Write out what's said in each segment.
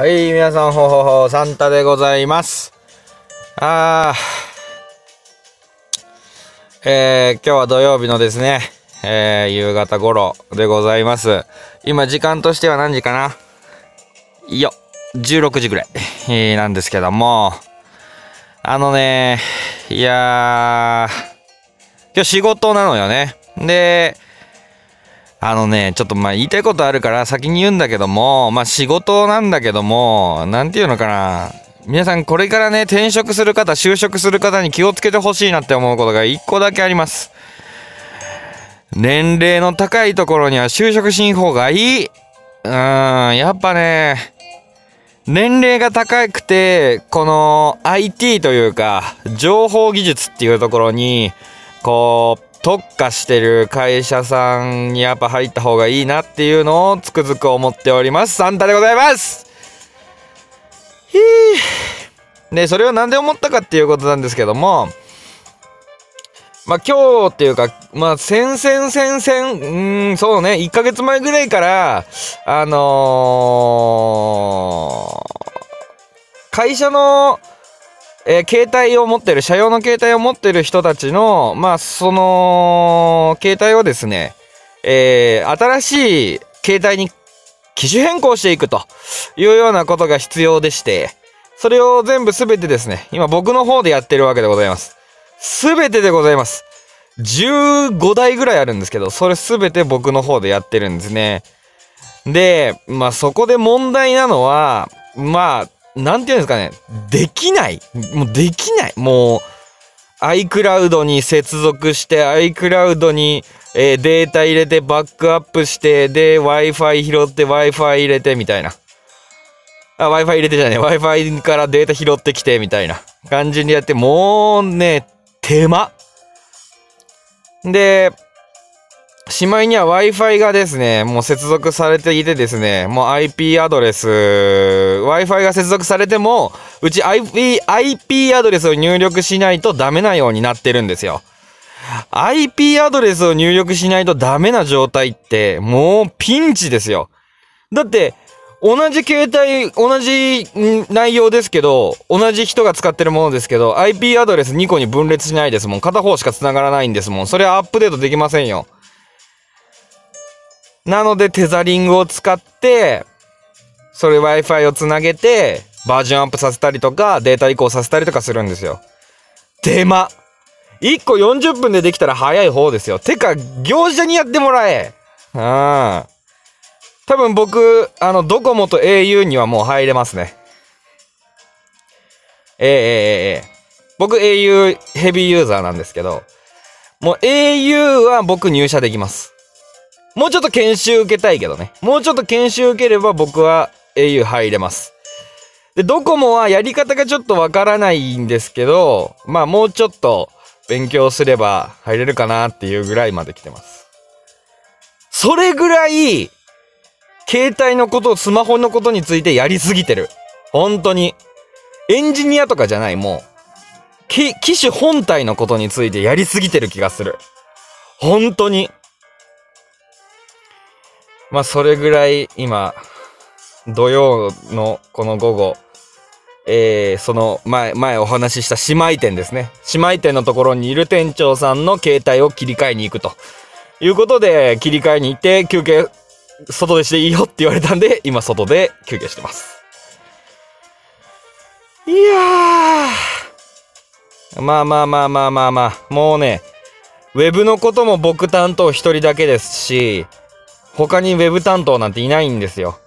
はい、皆さん、ほほほ、サンタでございます。あー、えー、今日は土曜日のですね、えー、夕方頃でございます。今、時間としては何時かな？いよ、16時ぐらい、えーなんですけども、あのね、いやー、今日仕事なのよね。で、あのね、ちょっとまあ言いたいことあるから先に言うんだけども、まあ仕事なんだけども、なんていうのかな。皆さんこれからね、転職する方、就職する方に気をつけてほしいなって思うことが一個だけあります。年齢の高いところには就職しん方がいい。うーん、やっぱね、年齢が高くて、この IT というか、情報技術っていうところに、こう、特化してる会社さんにやっぱ入った方がいいなっていうのをつくづく思っております。サンタでございます。ひー。で、それをなんで思ったかっていうことなんですけども、まあ今日っていうか、まあ先々先々、うん、そうね、1ヶ月前ぐらいから、あのー会社の、えー携帯を持ってる、車用の携帯を持ってる人たちの、まあ、その、携帯をですね、えー新しい携帯に機種変更していくというようなことが必要でして、それを全部すべてですね、今僕の方でやってるわけでございます。すべてでございます。15台ぐらいあるんですけど、それすべて僕の方でやってるんですね。で、まあそこで問題なのは、まあ、なんていうんですかね、できない。もうできない。もう、iCloud に接続して iCloud に、えーデータ入れてバックアップしてで Wi-Fi 拾って Wi-Fi 入れてみたいな。あ、Wi-Fi 入れてじゃねえ。Wi-Fi からデータ拾ってきてみたいな感じにやって、もうね、手間。で、しまいには Wi-Fi がですね、もう接続されていてですね、もう IP アドレス、Wi-Fi が接続されても、うち IP、IP アドレスを入力しないとダメなようになってるんですよ。IP アドレスを入力しないとダメな状態って、もうピンチですよ。だって、同じ携帯、同じ内容ですけど、同じ人が使ってるものですけど、IP アドレス2個に分裂しないですもん。片方しか繋がらないんですもん。それはアップデートできませんよ。なので、テザリングを使って、それ Wi-Fi をつなげて、バージョンアップさせたりとか、データ移行させたりとかするんですよ。手間。1個40分でできたら早い方ですよ。てか、業者にやってもらえ。うん。多分僕、あの、ドコモと au にはもう入れますね。ええええええ僕 au ヘビーユーザーなんですけど、もう au は僕入社できます。もうちょっと研修受けたいけどね。もうちょっと研修受ければ僕は au 入れます。で、ドコモはやり方がちょっとわからないんですけど、まあもうちょっと勉強すれば入れるかなっていうぐらいまで来てます。それぐらい、携帯のこと、スマホのことについてやりすぎてる。本当に。エンジニアとかじゃない、もう。機種本体のことについてやりすぎてる気がする。本当に。まあ、それぐらい今、土曜のこの午後、えー、その前、前お話しした姉妹店ですね。姉妹店のところにいる店長さんの携帯を切り替えに行くと。いうことで、切り替えに行って、休憩、外でしていいよって言われたんで、今外で休憩してます。いやー。まあまあまあまあまあまあ、もうね、ウェブのことも僕担当一人だけですし、他にウェブ担当なんていないんですよ。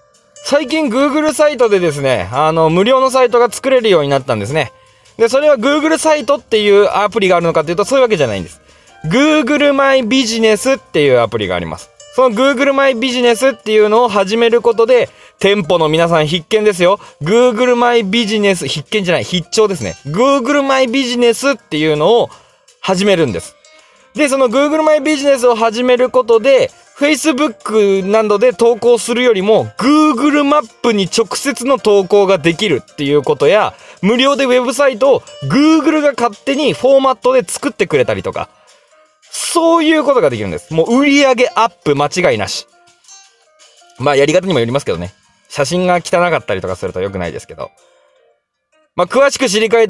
最近 Google サイトでですね、あの、無料のサイトが作れるようになったんですね。で、それは Google サイトっていうアプリがあるのかっていうと、そういうわけじゃないんです。Google マイビジネスっていうアプリがあります。その Google マイビジネスっていうのを始めることで、店舗の皆さん必見ですよ。Google マイビジネス、必見じゃない、必聴ですね。Google マイビジネスっていうのを始めるんです。で、その Google マイビジネスを始めることで、Facebook などで投稿するよりも Google マップに直接の投稿ができるっていうことや、無料でウェブサイトを Google が勝手にフォーマットで作ってくれたりとか、そういうことができるんです。もう売上アップ間違いなし。まあやり方にもよりますけどね。写真が汚かったりとかすると良くないですけど。まあ、詳しく知りた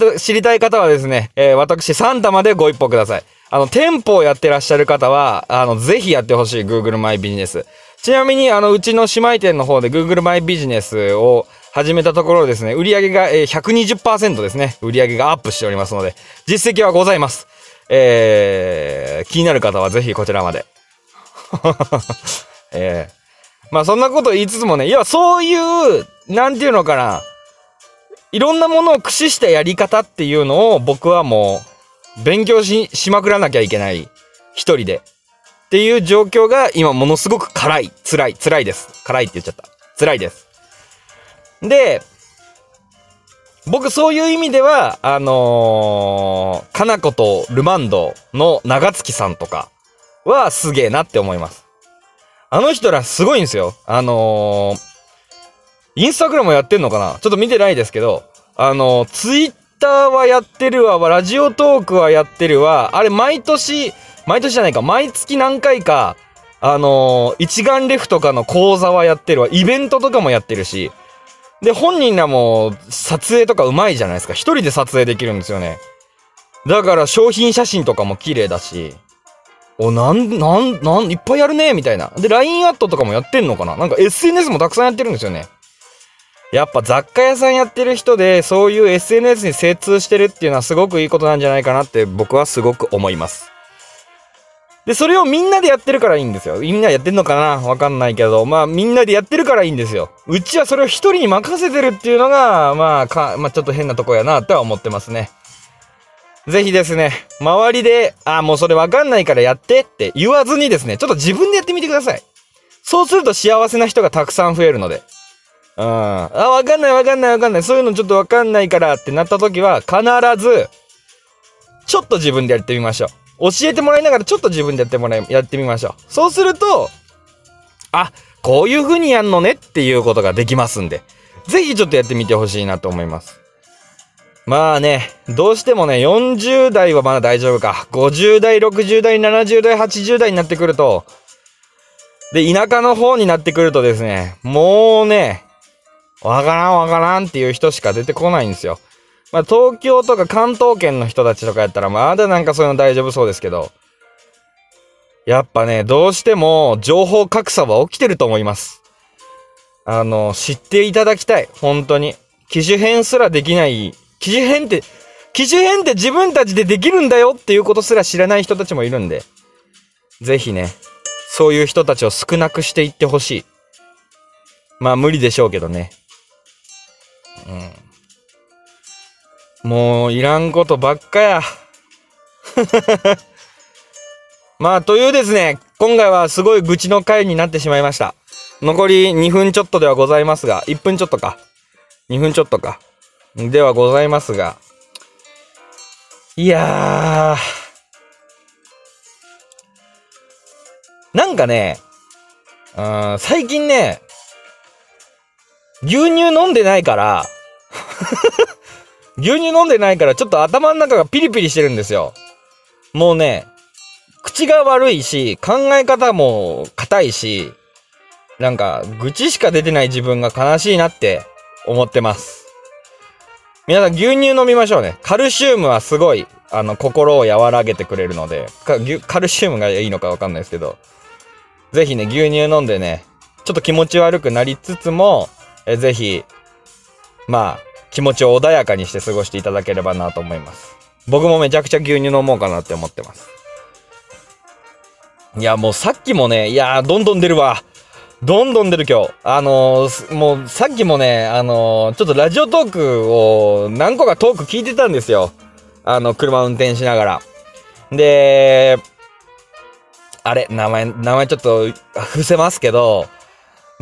い、方はですね、えー、私3玉でご一報ください。あの、店舗をやってらっしゃる方は、あの、ぜひやってほしい Google マイビジネス。ちなみに、あの、うちの姉妹店の方で Google マイビジネスを始めたところですね、売り上げが、えー、120%ですね、売り上げがアップしておりますので、実績はございます。えー、気になる方はぜひこちらまで。えー、まあそんなこと言いつつもね、いや、そういう、なんていうのかな、いろんなものを駆使したやり方っていうのを僕はもう勉強し、しまくらなきゃいけない。一人で。っていう状況が今ものすごく辛い。辛い。辛いです。辛いって言っちゃった。辛いです。で、僕そういう意味では、あのー、かなことルマンドの長月さんとかはすげえなって思います。あの人らすごいんですよ。あのー、インスタグラムやってんのかな？ちょっと見てないですけど、あの、ツイッターはやってるわ、ラジオトークはやってるわ、あれ毎年、毎年じゃないか、毎月何回か、あの一眼レフとかの講座はやってるわ、イベントとかもやってるし、で、本人らも撮影とかうまいじゃないですか。一人で撮影できるんですよね。だから商品写真とかも綺麗だし、お、なん、なん、なん、いっぱいやるねみたいな。で、LINE アットとかもやってんのかななんか SNS もたくさんやってるんですよね。やっぱ雑貨屋さんやってる人で、そういう SNS に精通してるっていうのはすごくいいことなんじゃないかなって僕はすごく思います。で、それをみんなでやってるからいいんですよ。みんなやってんのかな？わかんないけど、まあみんなでやってるからいいんですよ。うちはそれを一人に任せてるっていうのが、まあか、まあちょっと変なとこやなっては思ってますね。ぜひですね、周りで、あ、もうそれわかんないからやってって言わずにですね、ちょっと自分でやってみてください。そうすると幸せな人がたくさん増えるので。うん。あ、わかんないわかんないわかんない。そういうのちょっとわかんないからってなった時は、必ず、ちょっと自分でやってみましょう。教えてもらいながらちょっと自分でやってもらい、やってみましょう。そうすると、あ、こういう風にやんのねっていうことができますんで、ぜひちょっとやってみてほしいなと思います。まあね、どうしてもね、40代はまだ大丈夫か。50代、60代、70代、80代になってくると、で、田舎の方になってくるとですね、もうね、わからんわからんっていう人しか出てこないんですよ。まあ、東京とか関東圏の人たちとかやったら、まだなんかそういうの大丈夫そうですけど、やっぱね、どうしても情報格差は起きてると思います。あの、知っていただきたい。本当に。機種変すらできない。機種変って、機種変って自分たちでできるんだよっていうことすら知らない人たちもいるんで、ぜひね、そういう人たちを少なくしていってほしい。まあ無理でしょうけどね。うん。もういらんことばっかや。まあ、というですね、今回はすごい愚痴の回になってしまいました。残り2分ちょっとではございますが、1分ちょっとか。2分ちょっとか。ではございますが。いやー。なんかね、うん、最近ね、牛乳飲んでないから、牛乳飲んでないからちょっと頭の中がピリピリしてるんですよ。もうね、口が悪いし、考え方も硬いし、なんか、愚痴しか出てない自分が悲しいなって思ってます。皆さん牛乳飲みましょうね。カルシウムはすごい、あの、心を和らげてくれるので、カルシウムがいいのかわかんないですけど、ぜひね、牛乳飲んでね、ちょっと気持ち悪くなりつつも、えぜひ、まあ、気持ちを穏やかにして過ごしていただければなと思います。僕もめちゃくちゃ牛乳飲もうかなって思ってます。いや、もうさっきもね、いやどんどん出るわ。どんどん出る今日。あのー、もうさっきもね、あのー、ちょっとラジオトークを何個かトーク聞いてたんですよ。あの、車運転しながら。で、あれ、名前、名前ちょっと伏せますけど、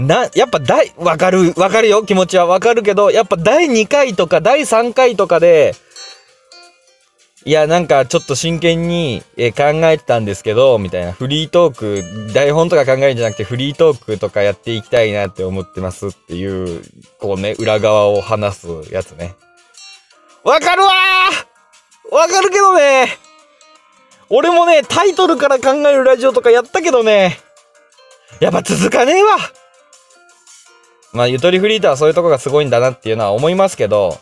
な、やっぱ第、わかる、わかるよ、気持ちは。わかるけど、やっぱ第2回とか第3回とかで、いや、なんかちょっと真剣に、え考えてたんですけど、みたいな。フリートーク、台本とか考えるんじゃなくてフリートークとかやっていきたいなって思ってます。っていう、こうね、裏側を話すやつね。わかるわー！わかるけどね！俺もね、タイトルから考えるラジオとかやったけどね、やっぱ続かねえわ！まあ、ゆとりフリーターはそういうとこがすごいんだなっていうのは思いますけど、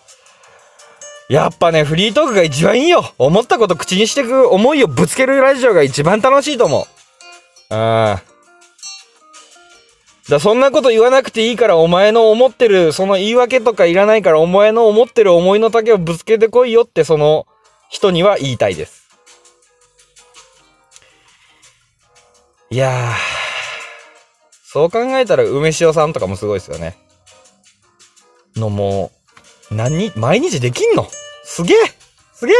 やっぱね、フリートークが一番いいよ。思ったこと口にしてく思いをぶつけるラジオが一番楽しいと思う。うん。だそんなこと言わなくていいからお前の思ってる、その言い訳とかいらないからお前の思ってる思いの丈をぶつけてこいよってその人には言いたいです。いやー、そう考えたら梅塩さんとかもすごいですよね。のもう、何、毎日できんの？すげえすげえ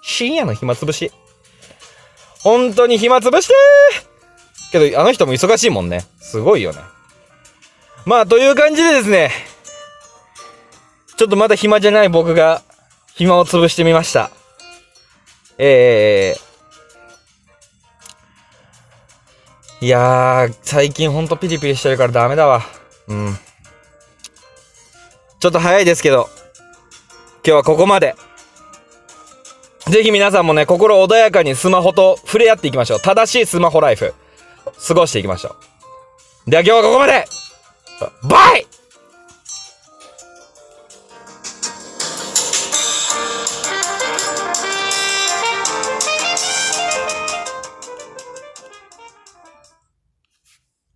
深夜の暇つぶし。本当に暇つぶしてーけど、あの人も忙しいもんね。すごいよね。まあ、という感じでですね、ちょっとまだ暇じゃない僕が暇を潰してみました。えー、いやー、最近ほんとピリピリしてるからダメだわ。うん。ちょっと早いですけど、今日はここまで。ぜひ皆さんもね、心穏やかにスマホと触れ合っていきましょう。正しいスマホライフ、過ごしていきましょう。では今日はここまでバイ